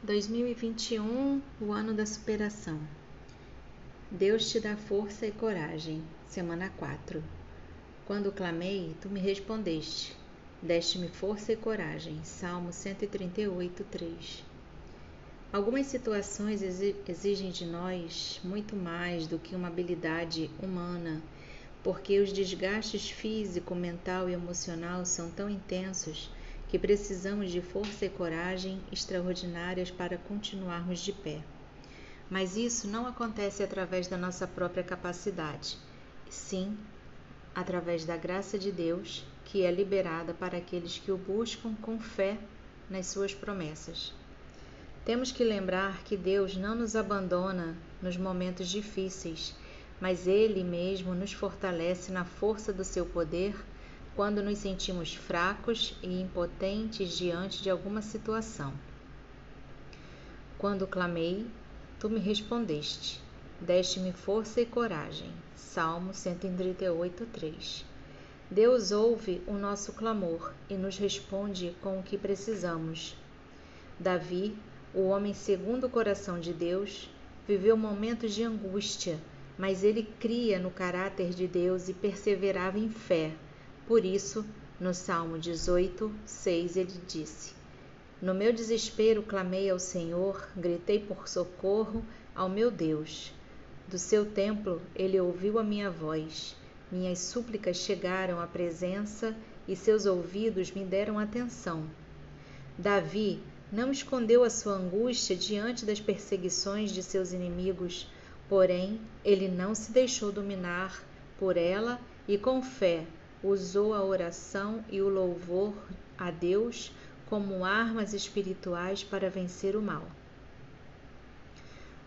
2021, o ano da superação. Deus te dá força e coragem. Semana 4. Quando clamei, tu me respondeste. Deste-me força e coragem. Salmo 138, 3. Algumas situações exigem de nós muito mais do que uma habilidade humana, porque os desgastes físico, mental e emocional são tão intensos que precisamos de força e coragem extraordinárias para continuarmos de pé. Mas isso não acontece através da nossa própria capacidade, sim através da graça de Deus, que é liberada para aqueles que o buscam com fé nas suas promessas. Temos que lembrar que Deus não nos abandona nos momentos difíceis, mas Ele mesmo nos fortalece na força do seu poder quando nos sentimos fracos e impotentes diante de alguma situação. Quando clamei, tu me respondeste, deste-me força e coragem. Salmo 138, 3. Deus ouve o nosso clamor e nos responde com o que precisamos. Davi, o homem segundo o coração de Deus, viveu momentos de angústia, mas ele cria no caráter de Deus e perseverava em fé por isso, no Salmo 18, 6, ele disse: No meu desespero clamei ao Senhor, gritei por socorro ao meu Deus. Do seu templo ele ouviu a minha voz. Minhas súplicas chegaram à presença e seus ouvidos me deram atenção. Davi não escondeu a sua angústia diante das perseguições de seus inimigos, porém ele não se deixou dominar por ela e com fé usou a oração e o louvor a Deus como armas espirituais para vencer o mal.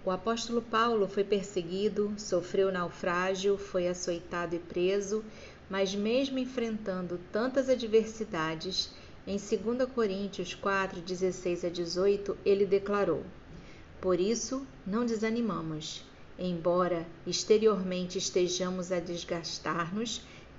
O apóstolo Paulo foi perseguido, sofreu naufrágio, foi açoitado e preso, mas mesmo enfrentando tantas adversidades, em 2 Coríntios 4, 16 a 18, ele declarou: Por isso não desanimamos, embora exteriormente estejamos a desgastar-nos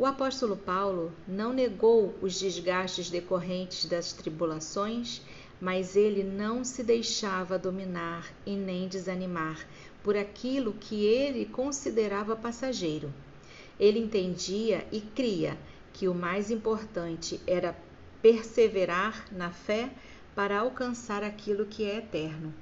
O apóstolo Paulo não negou os desgastes decorrentes das tribulações, mas ele não se deixava dominar e nem desanimar por aquilo que ele considerava passageiro. Ele entendia e cria que o mais importante era perseverar na fé para alcançar aquilo que é eterno.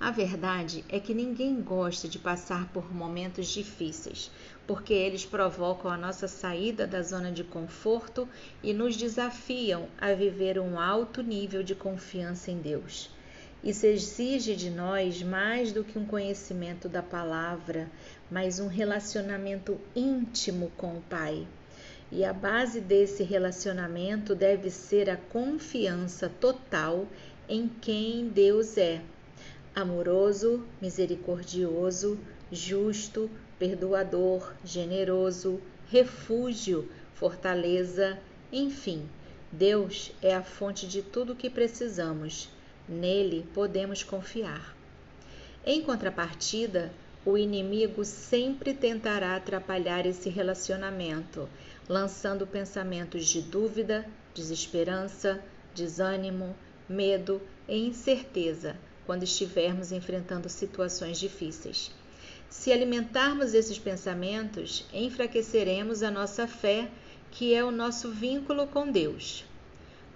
A verdade é que ninguém gosta de passar por momentos difíceis, porque eles provocam a nossa saída da zona de conforto e nos desafiam a viver um alto nível de confiança em Deus. Isso exige de nós mais do que um conhecimento da palavra, mas um relacionamento íntimo com o Pai. E a base desse relacionamento deve ser a confiança total em quem Deus é amoroso, misericordioso, justo, perdoador, generoso, refúgio, fortaleza, enfim, Deus é a fonte de tudo o que precisamos. Nele podemos confiar. Em contrapartida, o inimigo sempre tentará atrapalhar esse relacionamento, lançando pensamentos de dúvida, desesperança, desânimo, medo e incerteza quando estivermos enfrentando situações difíceis. Se alimentarmos esses pensamentos, enfraqueceremos a nossa fé, que é o nosso vínculo com Deus.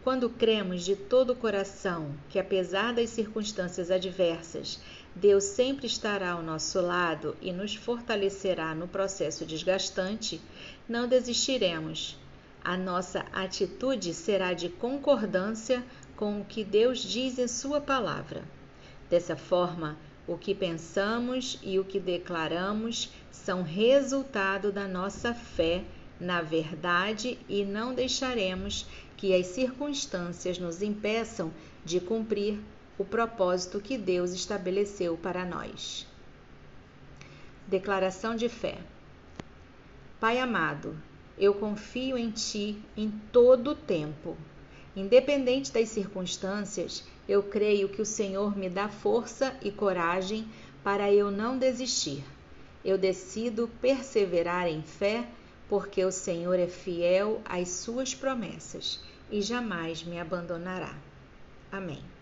Quando cremos de todo o coração que, apesar das circunstâncias adversas, Deus sempre estará ao nosso lado e nos fortalecerá no processo desgastante, não desistiremos. A nossa atitude será de concordância com o que Deus diz em Sua palavra. Dessa forma, o que pensamos e o que declaramos são resultado da nossa fé na verdade e não deixaremos que as circunstâncias nos impeçam de cumprir o propósito que Deus estabeleceu para nós. Declaração de fé. Pai amado, eu confio em Ti em todo o tempo. Independente das circunstâncias, eu creio que o Senhor me dá força e coragem para eu não desistir. Eu decido perseverar em fé, porque o Senhor é fiel às suas promessas e jamais me abandonará. Amém.